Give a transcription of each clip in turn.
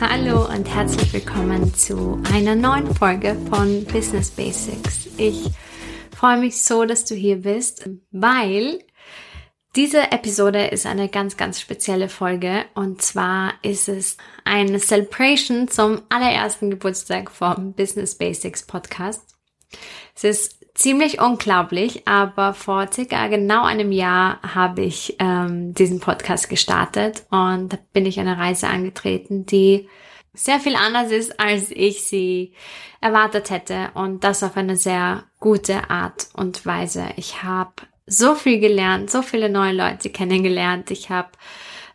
hallo und herzlich willkommen zu einer neuen Folge von Business Basics. Ich freue mich so, dass du hier bist, weil diese Episode ist eine ganz, ganz spezielle Folge und zwar ist es eine Celebration zum allerersten Geburtstag vom Business Basics Podcast. Es ist ziemlich unglaublich, aber vor circa genau einem Jahr habe ich ähm, diesen Podcast gestartet und bin ich eine Reise angetreten, die sehr viel anders ist, als ich sie erwartet hätte und das auf eine sehr gute Art und Weise. Ich habe so viel gelernt, so viele neue Leute kennengelernt, ich habe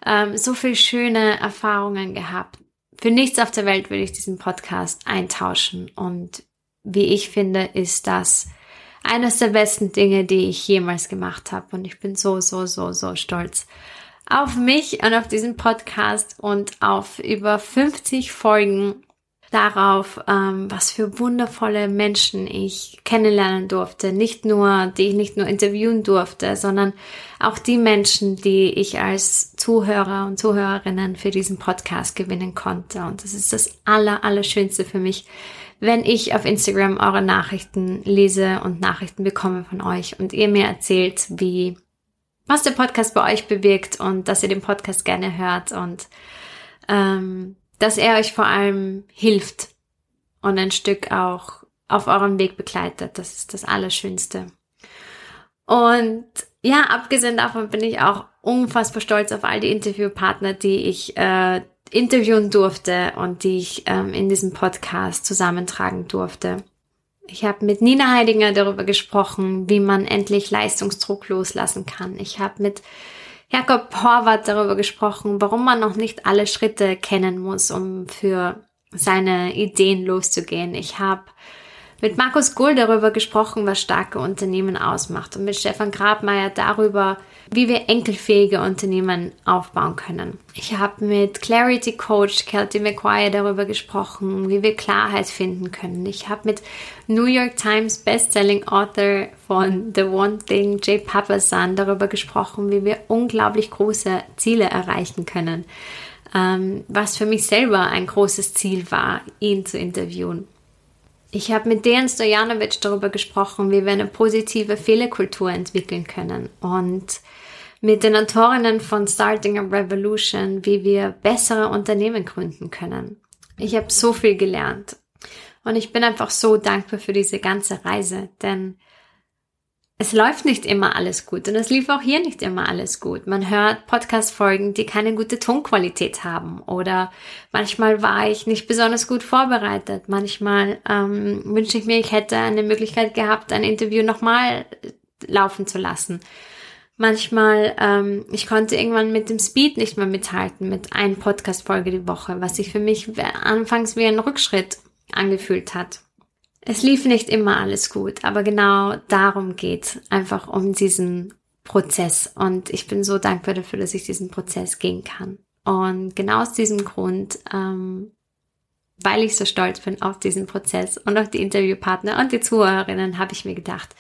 ähm, so viele schöne Erfahrungen gehabt. Für nichts auf der Welt will ich diesen Podcast eintauschen und wie ich finde, ist das eines der besten Dinge, die ich jemals gemacht habe. Und ich bin so, so, so, so stolz auf mich und auf diesen Podcast und auf über 50 Folgen darauf, ähm, was für wundervolle Menschen ich kennenlernen durfte. Nicht nur, die ich nicht nur interviewen durfte, sondern auch die Menschen, die ich als Zuhörer und Zuhörerinnen für diesen Podcast gewinnen konnte. Und das ist das Aller, Allerschönste für mich, wenn ich auf Instagram eure Nachrichten lese und Nachrichten bekomme von euch und ihr mir erzählt, wie, was der Podcast bei euch bewirkt und dass ihr den Podcast gerne hört und ähm, dass er euch vor allem hilft und ein Stück auch auf eurem Weg begleitet. Das ist das Allerschönste. Und ja, abgesehen davon bin ich auch unfassbar stolz auf all die Interviewpartner, die ich äh, interviewen durfte und die ich ähm, in diesem Podcast zusammentragen durfte. Ich habe mit Nina Heidinger darüber gesprochen, wie man endlich Leistungsdruck loslassen kann. Ich habe mit Jakob Horvath darüber gesprochen, warum man noch nicht alle Schritte kennen muss, um für seine Ideen loszugehen. Ich habe mit Markus Gull darüber gesprochen, was starke Unternehmen ausmacht und mit Stefan Grabmeier darüber, wie wir enkelfähige Unternehmen aufbauen können. Ich habe mit Clarity Coach Kelty McQuire darüber gesprochen, wie wir Klarheit finden können. Ich habe mit New York Times Bestselling Author von The One Thing, Jay Papasan, darüber gesprochen, wie wir unglaublich große Ziele erreichen können. Ähm, was für mich selber ein großes Ziel war, ihn zu interviewen. Ich habe mit Dejan Stojanovic darüber gesprochen, wie wir eine positive Fehlerkultur entwickeln können und mit den Autorinnen von Starting a Revolution, wie wir bessere Unternehmen gründen können. Ich habe so viel gelernt und ich bin einfach so dankbar für diese ganze Reise, denn es läuft nicht immer alles gut und es lief auch hier nicht immer alles gut. Man hört Podcast-Folgen, die keine gute Tonqualität haben oder manchmal war ich nicht besonders gut vorbereitet. Manchmal ähm, wünsche ich mir, ich hätte eine Möglichkeit gehabt, ein Interview nochmal laufen zu lassen. Manchmal, ähm, ich konnte irgendwann mit dem Speed nicht mehr mithalten, mit einer Podcast-Folge die Woche, was sich für mich anfangs wie ein Rückschritt angefühlt hat. Es lief nicht immer alles gut, aber genau darum geht einfach um diesen Prozess. Und ich bin so dankbar dafür, dass ich diesen Prozess gehen kann. Und genau aus diesem Grund, ähm, weil ich so stolz bin auf diesen Prozess und auf die Interviewpartner und die Zuhörerinnen, habe ich mir gedacht,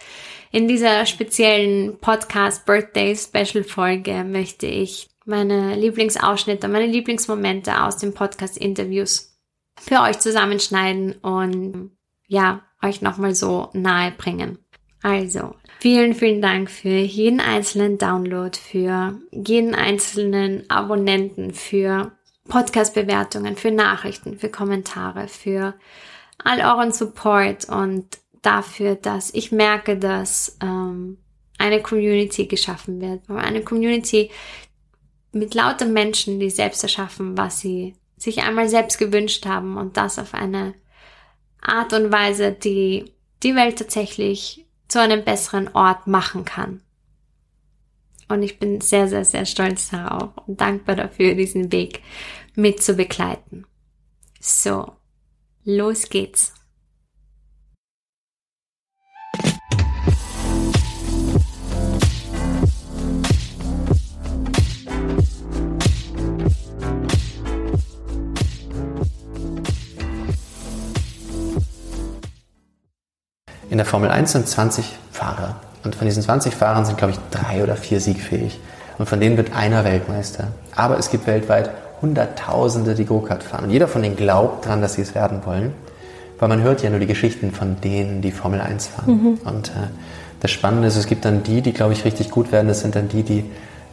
in dieser speziellen Podcast Birthday Special Folge möchte ich meine Lieblingsausschnitte, meine Lieblingsmomente aus den Podcast Interviews für euch zusammenschneiden und ja, euch nochmal so nahe bringen. Also, vielen, vielen Dank für jeden einzelnen Download, für jeden einzelnen Abonnenten, für Podcast-Bewertungen, für Nachrichten, für Kommentare, für all euren Support und dafür, dass ich merke, dass ähm, eine Community geschaffen wird. Eine Community mit lauter Menschen, die selbst erschaffen, was sie sich einmal selbst gewünscht haben und das auf eine Art und Weise, die die Welt tatsächlich zu einem besseren Ort machen kann. Und ich bin sehr, sehr, sehr stolz darauf und dankbar dafür, diesen Weg mit zu begleiten. So, Los geht's! In der Formel 1 sind 20 Fahrer. Und von diesen 20 Fahrern sind, glaube ich, drei oder vier siegfähig. Und von denen wird einer Weltmeister. Aber es gibt weltweit Hunderttausende, die Go-Kart fahren. Und jeder von denen glaubt dran, dass sie es werden wollen. Weil man hört ja nur die Geschichten von denen, die Formel 1 fahren. Mhm. Und äh, das Spannende ist, es gibt dann die, die, glaube ich, richtig gut werden. Das sind dann die, die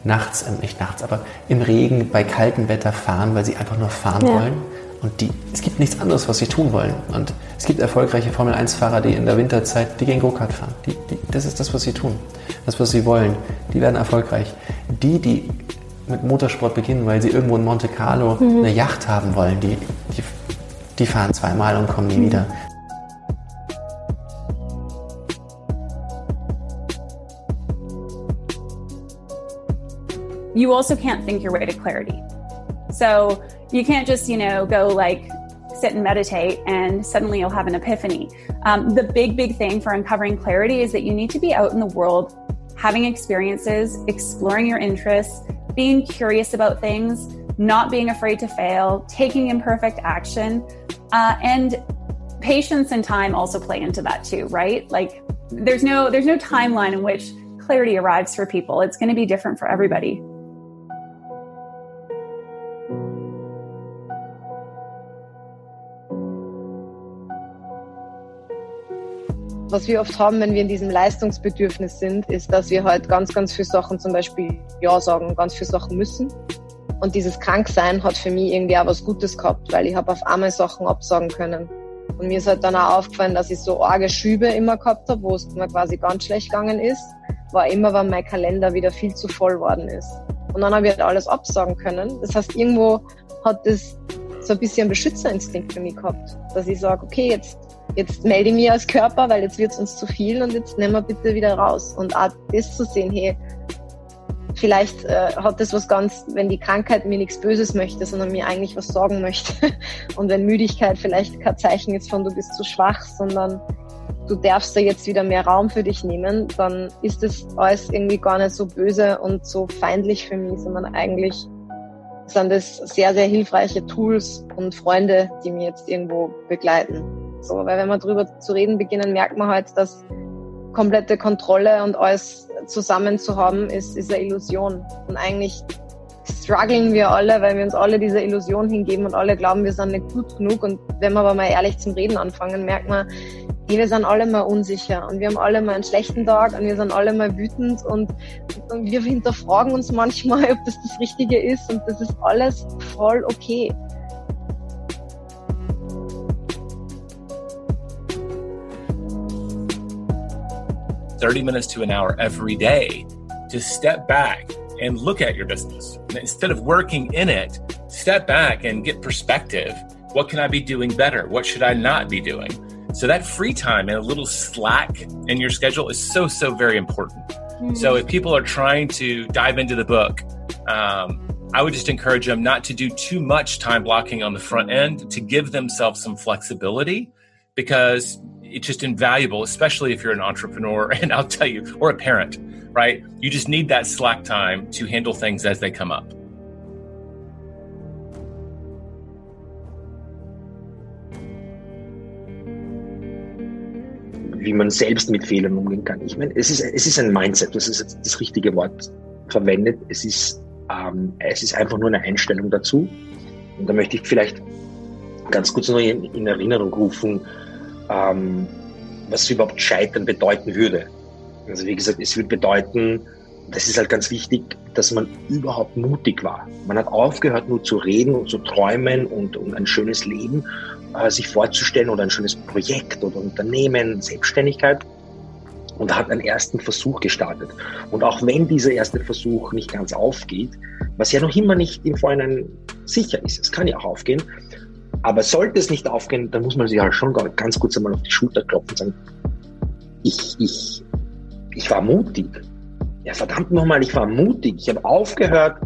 nachts, äh, nicht nachts, aber im Regen bei kaltem Wetter fahren, weil sie einfach nur fahren ja. wollen und die, es gibt nichts anderes, was sie tun wollen. Und es gibt erfolgreiche Formel-1-Fahrer, die in der Winterzeit, die gehen Go-Kart fahren. Die, die, das ist das, was sie tun. Das, was sie wollen. Die werden erfolgreich. Die, die mit Motorsport beginnen, weil sie irgendwo in Monte Carlo mhm. eine Yacht haben wollen, die, die, die fahren zweimal und kommen nie mhm. wieder. You also can't think your way to clarity. So you can't just, you know, go like sit and meditate and suddenly you'll have an epiphany. Um, the big, big thing for uncovering clarity is that you need to be out in the world having experiences, exploring your interests, being curious about things, not being afraid to fail, taking imperfect action, uh, and patience and time also play into that too, right? Like there's no there's no timeline in which clarity arrives for people. It's going to be different for everybody. Was wir oft haben, wenn wir in diesem Leistungsbedürfnis sind, ist, dass wir halt ganz, ganz viele Sachen zum Beispiel Ja sagen, ganz viele Sachen müssen. Und dieses Kranksein hat für mich irgendwie auch was Gutes gehabt, weil ich habe auf einmal Sachen absagen können. Und mir ist halt dann auch aufgefallen, dass ich so arge Schübe immer gehabt habe, wo es mir quasi ganz schlecht gegangen ist, war immer, wenn mein Kalender wieder viel zu voll worden ist. Und dann habe ich halt alles absagen können. Das heißt, irgendwo hat das so ein bisschen Beschützerinstinkt für mich gehabt, dass ich sage, okay, jetzt jetzt melde ich mich als Körper, weil jetzt wird es uns zu viel und jetzt nehmen wir bitte wieder raus. Und auch das zu sehen, hey, vielleicht äh, hat das was ganz, wenn die Krankheit mir nichts Böses möchte, sondern mir eigentlich was sorgen möchte. Und wenn Müdigkeit vielleicht kein Zeichen ist von du bist zu schwach, sondern du darfst da jetzt wieder mehr Raum für dich nehmen, dann ist das alles irgendwie gar nicht so böse und so feindlich für mich, sondern eigentlich sind das sehr, sehr hilfreiche Tools und Freunde, die mir jetzt irgendwo begleiten. So, weil wenn wir drüber zu reden beginnen, merkt man halt, dass komplette Kontrolle und alles zusammen zu haben, ist, ist eine Illusion. Und eigentlich strugglen wir alle, weil wir uns alle dieser Illusion hingeben und alle glauben, wir sind nicht gut genug. Und wenn wir aber mal ehrlich zum Reden anfangen, merkt man, hey, wir sind alle mal unsicher und wir haben alle mal einen schlechten Tag und wir sind alle mal wütend und, und wir hinterfragen uns manchmal, ob das das Richtige ist und das ist alles voll okay. 30 minutes to an hour every day to step back and look at your business. Instead of working in it, step back and get perspective. What can I be doing better? What should I not be doing? So that free time and a little slack in your schedule is so, so very important. Mm-hmm. So if people are trying to dive into the book, um, I would just encourage them not to do too much time blocking on the front end to give themselves some flexibility because it's just invaluable, especially if you're an entrepreneur. And I'll tell you, or a parent, right? You just need that slack time to handle things as they come up. Wie man selbst mit Fehlern umgehen kann. Ich meine, es ist, es ist ein Mindset, das ist jetzt das richtige Wort verwendet. Es ist, ähm, es ist einfach nur eine Einstellung dazu. Und da möchte ich vielleicht ganz kurz noch in, in Erinnerung rufen, ähm, was überhaupt Scheitern bedeuten würde. Also wie gesagt, es würde bedeuten, das ist halt ganz wichtig, dass man überhaupt mutig war. Man hat aufgehört, nur zu reden und zu träumen und, und ein schönes Leben äh, sich vorzustellen oder ein schönes Projekt oder Unternehmen, Selbstständigkeit und hat einen ersten Versuch gestartet. Und auch wenn dieser erste Versuch nicht ganz aufgeht, was ja noch immer nicht im Vorhinein sicher ist, es kann ja auch aufgehen, aber sollte es nicht aufgehen, dann muss man sich halt schon ganz kurz einmal auf die Schulter klopfen und sagen, ich, ich, ich war mutig. Ja, verdammt nochmal, ich war mutig. Ich habe aufgehört,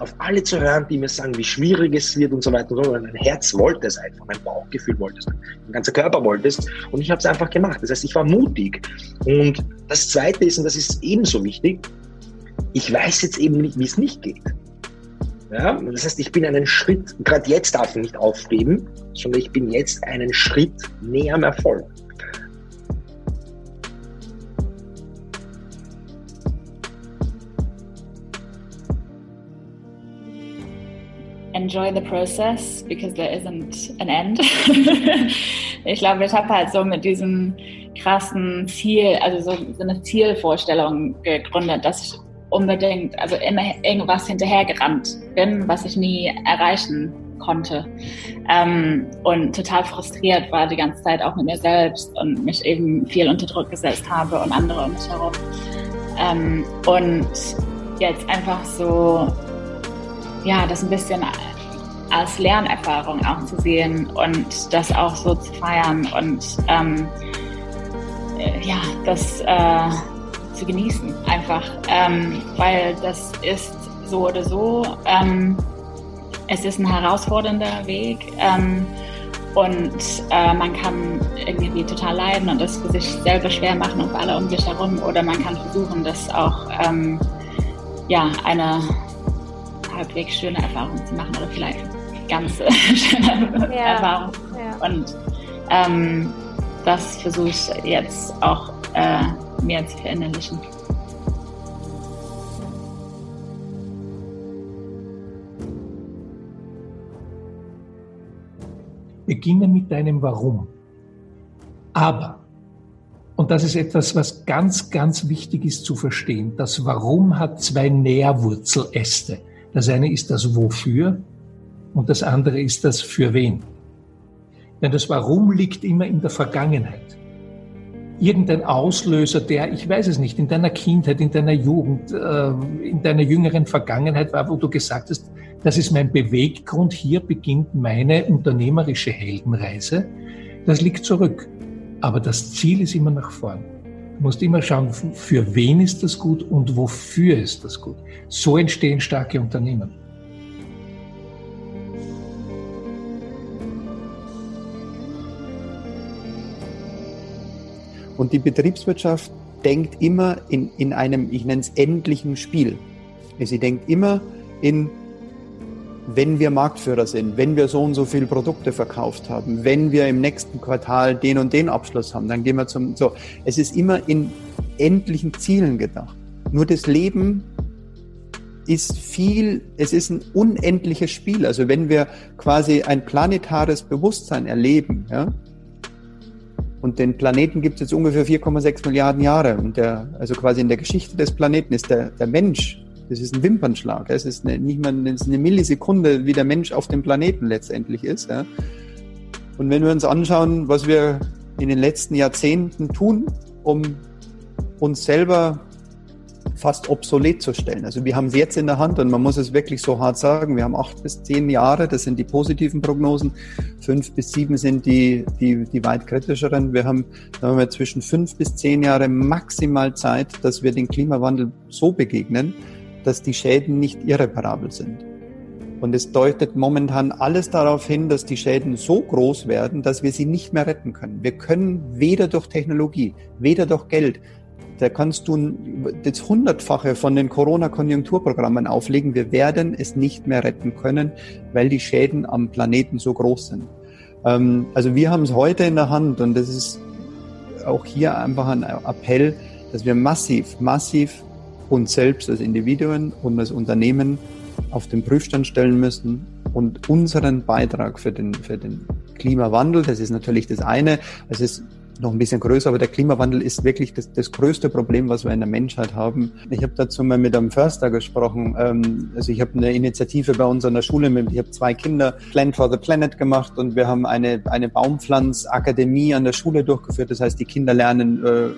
auf alle zu hören, die mir sagen, wie schwierig es wird und so weiter und so Mein Herz wollte es einfach, mein Bauchgefühl wollte es, mein ganzer Körper wollte es und ich habe es einfach gemacht. Das heißt, ich war mutig. Und das Zweite ist, und das ist ebenso wichtig, ich weiß jetzt eben nicht, wie es nicht geht. Ja, das heißt, ich bin einen Schritt, gerade jetzt darf ich nicht aufgeben, sondern ich bin jetzt einen Schritt näher am Erfolg. enjoy the process because there isn't an end. ich glaube, ich habe halt so mit diesem krassen Ziel, also so, so eine Zielvorstellung gegründet, dass ich unbedingt, also immer irgendwas hinterhergerannt bin, was ich nie erreichen konnte. Ähm, und total frustriert war die ganze Zeit auch mit mir selbst und mich eben viel unter Druck gesetzt habe und andere um mich herum. Ähm, und jetzt einfach so, ja, das ein bisschen als Lernerfahrung auch zu sehen und das auch so zu feiern und ähm, äh, ja, das äh, zu genießen einfach, ähm, weil das ist so oder so, ähm, es ist ein herausfordernder Weg ähm, und äh, man kann irgendwie total leiden und das für sich selber schwer machen und für alle um sich herum oder man kann versuchen, das auch ähm, ja, eine halbwegs schöne Erfahrung zu machen oder vielleicht ganz schöne ja. Erfahrung. Ja. Und ähm, das versuche ich jetzt auch äh, mehr zu verinnerlichen. Beginne mit deinem Warum. Aber, und das ist etwas, was ganz, ganz wichtig ist zu verstehen, das Warum hat zwei Nährwurzeläste. Das eine ist das Wofür und das andere ist das für wen. Denn das Warum liegt immer in der Vergangenheit. Irgendein Auslöser, der, ich weiß es nicht, in deiner Kindheit, in deiner Jugend, äh, in deiner jüngeren Vergangenheit war, wo du gesagt hast, das ist mein Beweggrund, hier beginnt meine unternehmerische Heldenreise. Das liegt zurück. Aber das Ziel ist immer nach vorn. Du musst immer schauen, für wen ist das gut und wofür ist das gut. So entstehen starke Unternehmen. Und die Betriebswirtschaft denkt immer in, in einem, ich nenne es endlichen Spiel. Sie denkt immer in, wenn wir Marktführer sind, wenn wir so und so viele Produkte verkauft haben, wenn wir im nächsten Quartal den und den Abschluss haben, dann gehen wir zum, so. Es ist immer in endlichen Zielen gedacht. Nur das Leben ist viel, es ist ein unendliches Spiel. Also wenn wir quasi ein planetares Bewusstsein erleben, ja, und den Planeten gibt es jetzt ungefähr 4,6 Milliarden Jahre. Und der, also quasi in der Geschichte des Planeten ist der, der Mensch, das ist ein Wimpernschlag. Es ist eine, nicht mal eine Millisekunde, wie der Mensch auf dem Planeten letztendlich ist. Ja. Und wenn wir uns anschauen, was wir in den letzten Jahrzehnten tun, um uns selber fast obsolet zu stellen. Also wir haben es jetzt in der Hand und man muss es wirklich so hart sagen. Wir haben acht bis zehn Jahre, das sind die positiven Prognosen. Fünf bis sieben sind die, die, die weit kritischeren. Wir haben, da haben wir zwischen fünf bis zehn Jahre maximal Zeit, dass wir den Klimawandel so begegnen, dass die Schäden nicht irreparabel sind. Und es deutet momentan alles darauf hin, dass die Schäden so groß werden, dass wir sie nicht mehr retten können. Wir können weder durch Technologie, weder durch Geld, da kannst du das Hundertfache von den Corona-Konjunkturprogrammen auflegen. Wir werden es nicht mehr retten können, weil die Schäden am Planeten so groß sind. Ähm, also wir haben es heute in der Hand und das ist auch hier einfach ein Appell, dass wir massiv, massiv uns selbst als Individuen und als Unternehmen auf den Prüfstand stellen müssen und unseren Beitrag für den, für den Klimawandel, das ist natürlich das eine, es ist noch ein bisschen größer, aber der Klimawandel ist wirklich das, das größte Problem, was wir in der Menschheit haben. Ich habe dazu mal mit einem Förster gesprochen. Ähm, also ich habe eine Initiative bei uns an der Schule, mit, ich habe zwei Kinder Plant for the Planet gemacht und wir haben eine, eine Baumpflanzakademie an der Schule durchgeführt. Das heißt, die Kinder lernen, äh,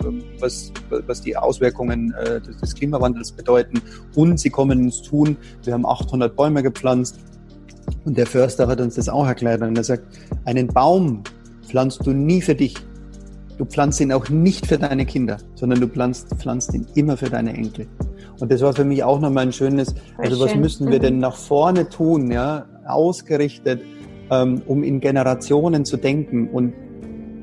was, was die Auswirkungen äh, des Klimawandels bedeuten und sie kommen ins Tun. Wir haben 800 Bäume gepflanzt und der Förster hat uns das auch erklärt und er sagt, einen Baum pflanzt du nie für dich, Du pflanzt ihn auch nicht für deine Kinder, sondern du pflanzt, pflanzt ihn immer für deine Enkel. Und das war für mich auch nochmal ein schönes, also was müssen wir denn mhm. nach vorne tun, ja, ausgerichtet, ähm, um in Generationen zu denken und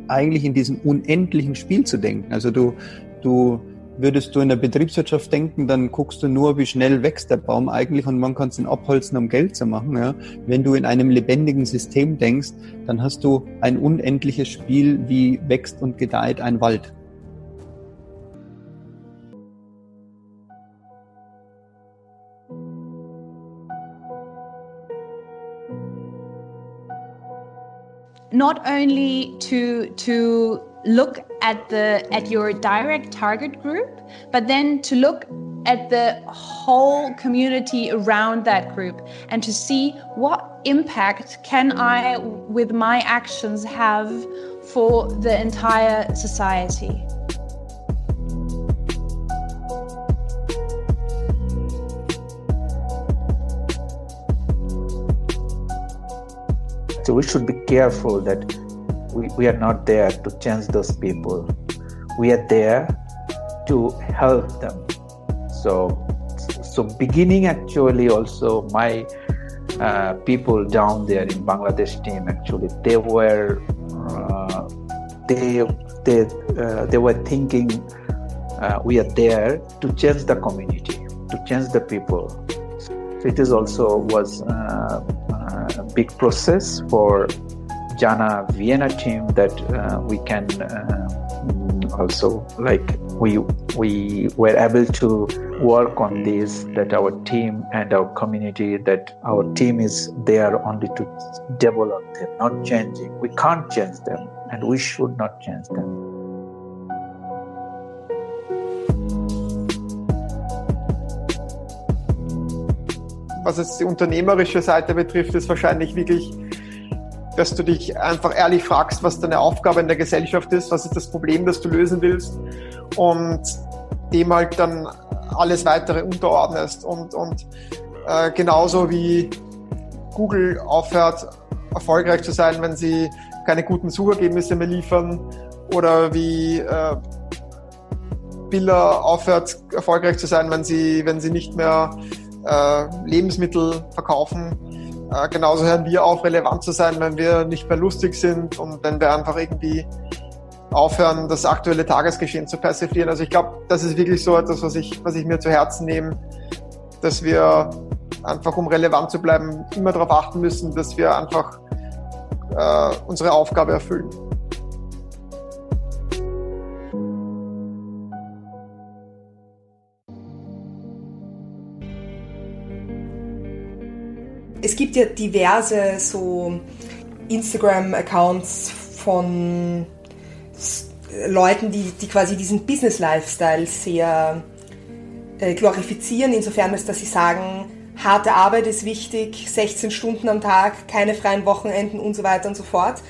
eigentlich in diesem unendlichen Spiel zu denken. Also du, du, Würdest du in der Betriebswirtschaft denken, dann guckst du nur, wie schnell wächst der Baum eigentlich und man kann es ihn abholzen, um Geld zu machen. Ja? Wenn du in einem lebendigen System denkst, dann hast du ein unendliches Spiel, wie wächst und gedeiht ein Wald. Not only to to look at the at your direct target group but then to look at the whole community around that group and to see what impact can i with my actions have for the entire society. So we should be careful that we, we are not there to change those people. We are there to help them. So so beginning actually also my uh, people down there in bangladesh team actually they were uh, they they uh, they were thinking uh, we are there to change the community to change the people. So it is also was uh, a big process for Jana Vienna team that uh, we can uh, also like we we were able to work on this that our team and our community that our team is there only to develop them not changing. We can't change them and we should not change them. Was es die unternehmerische Seite betrifft, ist wahrscheinlich wirklich dass du dich einfach ehrlich fragst, was deine Aufgabe in der Gesellschaft ist, was ist das Problem, das du lösen willst und dem halt dann alles weitere unterordnest. Und, und äh, genauso wie Google aufhört, erfolgreich zu sein, wenn sie keine guten Suchergebnisse mehr liefern oder wie äh, Biller aufhört, erfolgreich zu sein, wenn sie, wenn sie nicht mehr äh, Lebensmittel verkaufen äh, genauso hören wir auf, relevant zu sein, wenn wir nicht mehr lustig sind und wenn wir einfach irgendwie aufhören, das aktuelle Tagesgeschehen zu persiflieren. Also ich glaube, das ist wirklich so etwas, was ich, was ich mir zu Herzen nehme, dass wir einfach, um relevant zu bleiben, immer darauf achten müssen, dass wir einfach äh, unsere Aufgabe erfüllen. Es gibt ja diverse so Instagram-Accounts von Leuten, die, die quasi diesen Business-Lifestyle sehr äh, glorifizieren, insofern als dass sie sagen, harte Arbeit ist wichtig, 16 Stunden am Tag, keine freien Wochenenden und so weiter und so fort.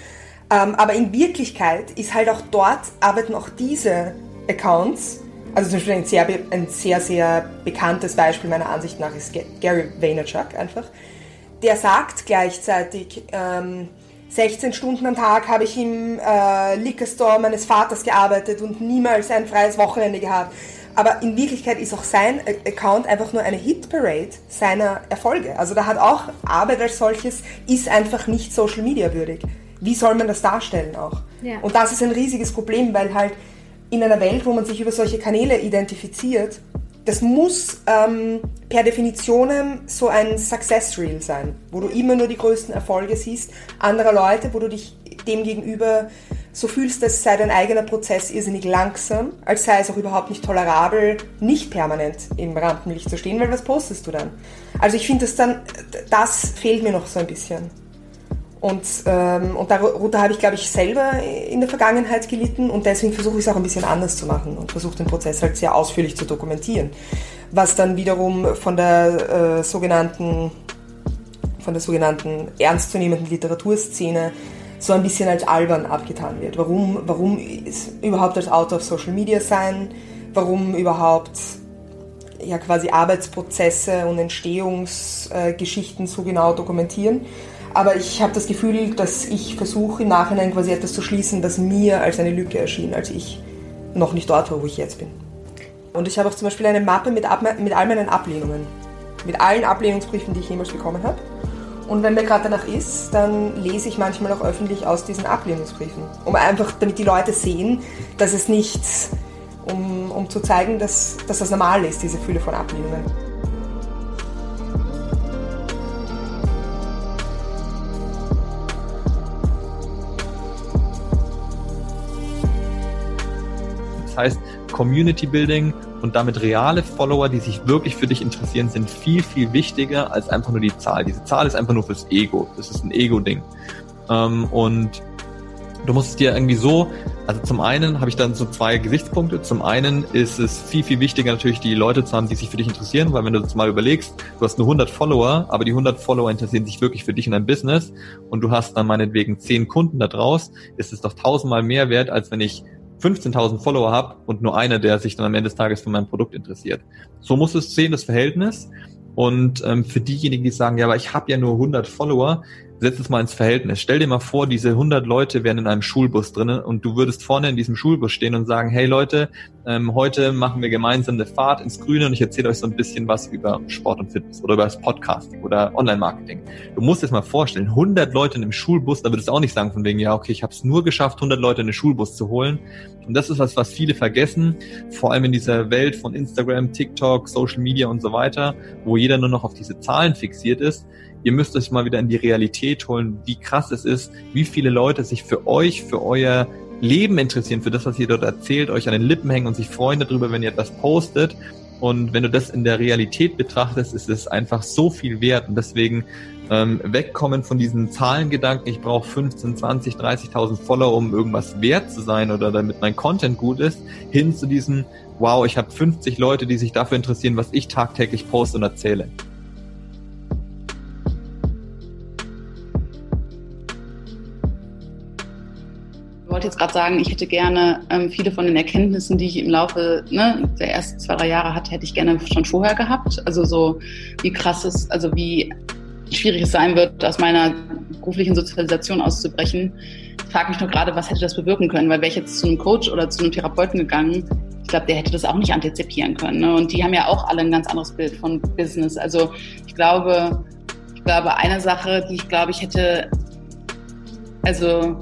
Ähm, aber in Wirklichkeit ist halt auch dort, arbeiten auch diese Accounts, also zum Beispiel ein sehr, ein sehr, sehr bekanntes Beispiel meiner Ansicht nach ist Gary Vaynerchuk einfach, der sagt gleichzeitig, ähm, 16 Stunden am Tag habe ich im äh, Liquor Store meines Vaters gearbeitet und niemals ein freies Wochenende gehabt. Aber in Wirklichkeit ist auch sein Account einfach nur eine Hitparade seiner Erfolge. Also da hat auch Arbeit als solches, ist einfach nicht Social Media würdig. Wie soll man das darstellen auch? Ja. Und das ist ein riesiges Problem, weil halt in einer Welt, wo man sich über solche Kanäle identifiziert, das muss ähm, per Definition so ein Success Reel sein, wo du immer nur die größten Erfolge siehst anderer Leute, wo du dich dem gegenüber so fühlst, dass sei dein eigener Prozess irrsinnig langsam, als sei es auch überhaupt nicht tolerabel, nicht permanent im Rampenlicht zu stehen, weil was postest du dann? Also ich finde das dann, das fehlt mir noch so ein bisschen. Und, ähm, und darunter habe ich, glaube ich, selber in der Vergangenheit gelitten und deswegen versuche ich es auch ein bisschen anders zu machen und versuche den Prozess halt sehr ausführlich zu dokumentieren. Was dann wiederum von der äh, sogenannten von der sogenannten ernstzunehmenden Literaturszene so ein bisschen als albern abgetan wird. Warum, warum überhaupt als Autor auf Social Media sein? Warum überhaupt ja quasi Arbeitsprozesse und Entstehungsgeschichten so genau dokumentieren? Aber ich habe das Gefühl, dass ich versuche im Nachhinein quasi etwas zu schließen, das mir als eine Lücke erschien, als ich noch nicht dort war, wo ich jetzt bin. Und ich habe auch zum Beispiel eine Mappe mit, mit all meinen Ablehnungen. Mit allen Ablehnungsbriefen, die ich jemals bekommen habe. Und wenn mir gerade danach ist, dann lese ich manchmal auch öffentlich aus diesen Ablehnungsbriefen. Um einfach, damit die Leute sehen, dass es nichts, um, um zu zeigen, dass, dass das normal ist, diese Fülle von Ablehnungen. Das heißt, Community Building und damit reale Follower, die sich wirklich für dich interessieren, sind viel, viel wichtiger als einfach nur die Zahl. Diese Zahl ist einfach nur fürs Ego. Das ist ein Ego-Ding. Ähm, und du musst es dir irgendwie so, also zum einen habe ich dann so zwei Gesichtspunkte. Zum einen ist es viel, viel wichtiger natürlich die Leute zu haben, die sich für dich interessieren, weil wenn du jetzt mal überlegst, du hast nur 100 Follower, aber die 100 Follower interessieren sich wirklich für dich und dein Business und du hast dann meinetwegen 10 Kunden da draus, ist es doch tausendmal mehr wert, als wenn ich 15.000 Follower habe und nur einer, der sich dann am Ende des Tages für mein Produkt interessiert. So muss es sehen, das Verhältnis. Und ähm, für diejenigen, die sagen, ja, aber ich habe ja nur 100 Follower, setz es mal ins Verhältnis. Stell dir mal vor, diese 100 Leute wären in einem Schulbus drinnen und du würdest vorne in diesem Schulbus stehen und sagen, hey Leute, ähm, heute machen wir gemeinsam eine Fahrt ins Grüne und ich erzähle euch so ein bisschen was über Sport und Fitness oder über das Podcasting oder Online-Marketing. Du musst dir das mal vorstellen, 100 Leute in einem Schulbus, da würdest du auch nicht sagen von wegen, ja, okay, ich habe es nur geschafft, 100 Leute in den Schulbus zu holen. Und das ist was, was viele vergessen, vor allem in dieser Welt von Instagram, TikTok, Social Media und so weiter, wo jeder nur noch auf diese Zahlen fixiert ist ihr müsst euch mal wieder in die Realität holen, wie krass es ist, wie viele Leute sich für euch, für euer Leben interessieren, für das, was ihr dort erzählt, euch an den Lippen hängen und sich freuen darüber, wenn ihr etwas postet. Und wenn du das in der Realität betrachtest, ist es einfach so viel wert. Und deswegen ähm, wegkommen von diesen Zahlengedanken, ich brauche 15, 20, 30.000 Follower, um irgendwas wert zu sein oder damit mein Content gut ist, hin zu diesem, wow, ich habe 50 Leute, die sich dafür interessieren, was ich tagtäglich poste und erzähle. Wollte jetzt gerade sagen, ich hätte gerne ähm, viele von den Erkenntnissen, die ich im Laufe ne, der ersten zwei, drei Jahre hatte, hätte ich gerne schon vorher gehabt. Also so wie krass es, also wie schwierig es sein wird, aus meiner beruflichen Sozialisation auszubrechen. Ich frage mich nur gerade, was hätte das bewirken können? Weil wäre ich jetzt zu einem Coach oder zu einem Therapeuten gegangen, ich glaube, der hätte das auch nicht antizipieren können. Ne? Und die haben ja auch alle ein ganz anderes Bild von Business. Also ich glaube, ich glaube, eine Sache, die ich glaube, ich hätte, also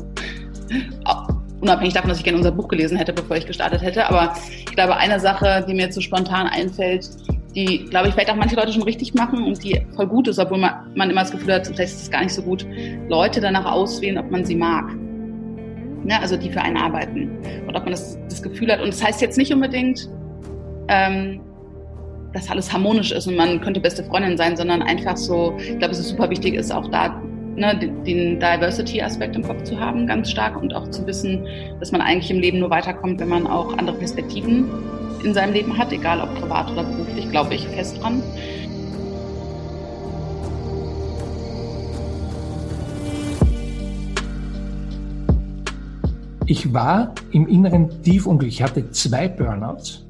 unabhängig davon, dass ich gerne unser Buch gelesen hätte, bevor ich gestartet hätte. Aber ich glaube, eine Sache, die mir jetzt so spontan einfällt, die, glaube ich, vielleicht auch manche Leute schon richtig machen und die voll gut ist, obwohl man, immer das Gefühl hat, vielleicht ist es gar nicht so gut, Leute danach auswählen, ob man sie mag. Ne? Also die für einen arbeiten. Und ob man das, das Gefühl hat. Und das heißt jetzt nicht unbedingt, ähm, dass alles harmonisch ist und man könnte beste Freundin sein, sondern einfach so, ich glaube, es ist super wichtig ist, auch da ne, den Diversity-Aspekt im Kopf zu haben, ganz stark und auch zu wissen, dass man eigentlich im Leben nur weiterkommt, wenn man auch andere Perspektiven in seinem Leben hat, egal ob privat oder beruflich, glaube ich fest dran. Ich war im Inneren tief unglücklich. Ich hatte zwei Burnouts.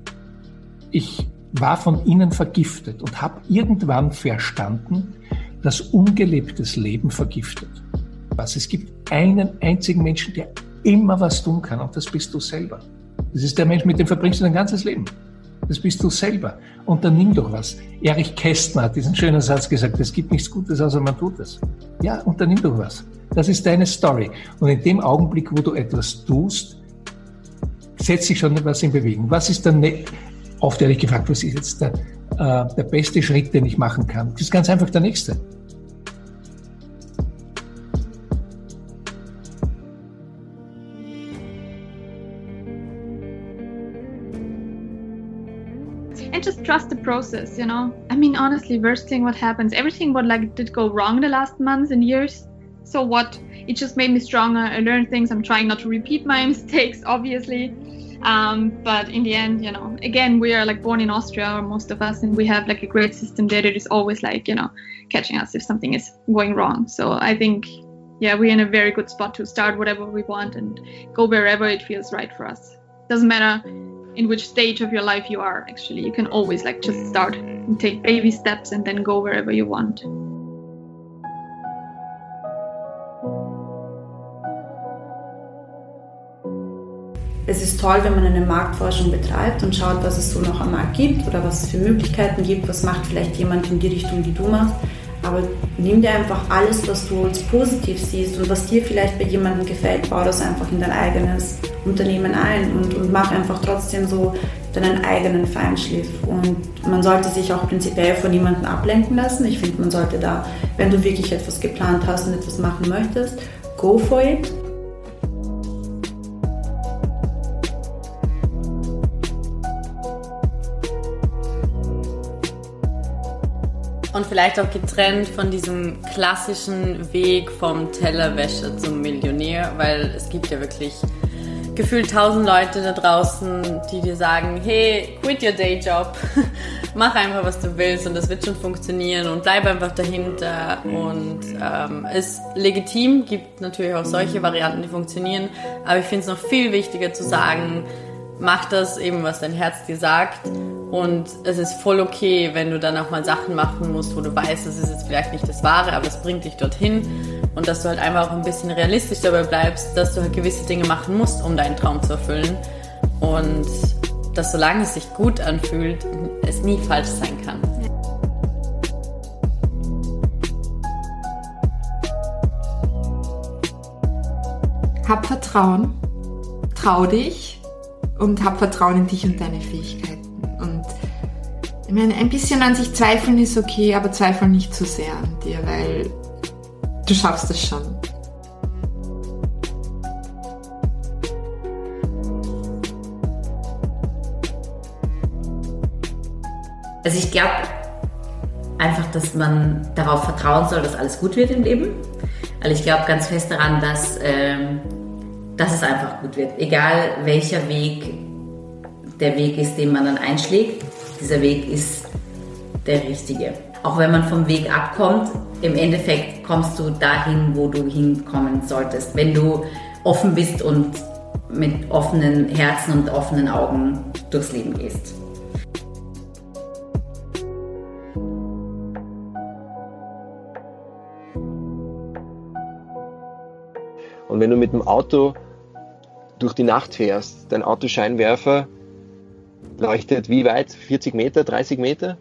Ich war von innen vergiftet und habe irgendwann verstanden, das ungelebtes Leben vergiftet. Was es gibt einen einzigen Menschen, der immer was tun kann, und das bist du selber. Das ist der Mensch, mit dem verbringst du dein ganzes Leben. Das bist du selber. Unternimm doch was. Erich Kästner hat diesen schönen Satz gesagt, es gibt nichts Gutes, außer man tut es. Ja, unternimm doch was. Das ist deine Story. Und in dem Augenblick, wo du etwas tust, setzt sich schon etwas in Bewegung. Was ist dann, ne oft ehrlich gefragt, was ist jetzt der, äh, der beste Schritt, den ich machen kann? Das ist ganz einfach der nächste. and just trust the process you know? I mean honestly worst thing what happens everything what like did go wrong the last months and years so what? It just made me stronger. I learned things. I'm trying not to repeat my mistakes obviously um, but in the end you know again we are like born in austria or most of us and we have like a great system there that is always like you know catching us if something is going wrong. So i think yeah we're in a very good spot to start whatever we want and go wherever it feels right for us. Doesn't matter in which stage of your life you are actually. You can always like just start and take baby steps and then go wherever you want es ist toll, wenn man eine Marktforschung betreibt und schaut, was es so noch am Markt gibt oder was es für Möglichkeiten gibt, was macht vielleicht jemand in die Richtung, die du machst. Aber nimm dir einfach alles, was du als positiv siehst und was dir vielleicht bei jemandem gefällt, bau das einfach in dein eigenes Unternehmen ein und, und mach einfach trotzdem so deinen eigenen Feinschliff. Und man sollte sich auch prinzipiell von niemandem ablenken lassen. Ich finde, man sollte da, wenn du wirklich etwas geplant hast und etwas machen möchtest, go for it. Vielleicht auch getrennt von diesem klassischen Weg vom Tellerwäscher zum Millionär, weil es gibt ja wirklich gefühlt tausend Leute da draußen, die dir sagen, hey, quit your day job, mach einfach, was du willst und das wird schon funktionieren und bleib einfach dahinter. Und ähm, ist legitim, gibt natürlich auch solche Varianten, die funktionieren, aber ich finde es noch viel wichtiger zu sagen, mach das eben, was dein Herz dir sagt und es ist voll okay, wenn du dann auch mal Sachen machen musst, wo du weißt, das ist jetzt vielleicht nicht das Wahre, aber es bringt dich dorhin. Und dass du halt einfach auch ein bisschen realistisch dabei bleibst, dass du halt gewisse Dinge machen musst, um deinen Traum zu erfüllen. Und dass solange es sich gut anfühlt, es nie falsch sein kann. Hab Vertrauen, trau dich und hab Vertrauen in dich und deine Fähigkeiten. Ich meine, ein bisschen an sich zweifeln ist okay, aber zweifel nicht zu sehr an dir, weil du schaffst es schon. Also ich glaube einfach, dass man darauf vertrauen soll, dass alles gut wird im Leben. Also ich glaube ganz fest daran, dass, ähm, dass es einfach gut wird. Egal welcher Weg der Weg ist, den man dann einschlägt dieser Weg ist der richtige. Auch wenn man vom Weg abkommt, im Endeffekt kommst du dahin, wo du hinkommen solltest, wenn du offen bist und mit offenen Herzen und offenen Augen durchs Leben gehst. Und wenn du mit dem Auto durch die Nacht fährst, dein Autoscheinwerfer leuchtet wie weit? 40 Meter, 30 Meter?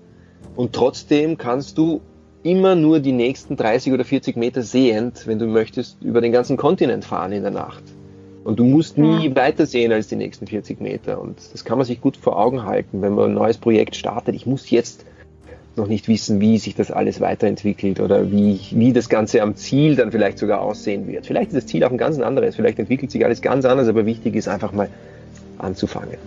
Und trotzdem kannst du immer nur die nächsten 30 oder 40 Meter sehend, wenn du möchtest, über den ganzen Kontinent fahren in der Nacht. Und du musst nie ja. weiter sehen als die nächsten 40 Meter. Und das kann man sich gut vor Augen halten, wenn man ein neues Projekt startet. Ich muss jetzt noch nicht wissen, wie sich das alles weiterentwickelt oder wie, wie das Ganze am Ziel dann vielleicht sogar aussehen wird. Vielleicht ist das Ziel auch ein ganz anderes, vielleicht entwickelt sich alles ganz anders, aber wichtig ist einfach mal anzufangen.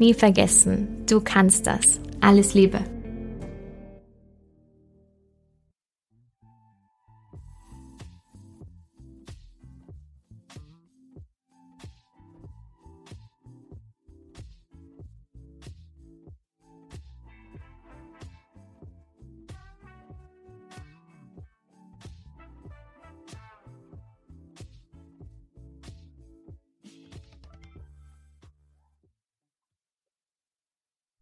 Nie vergessen, du kannst das. Alles Liebe.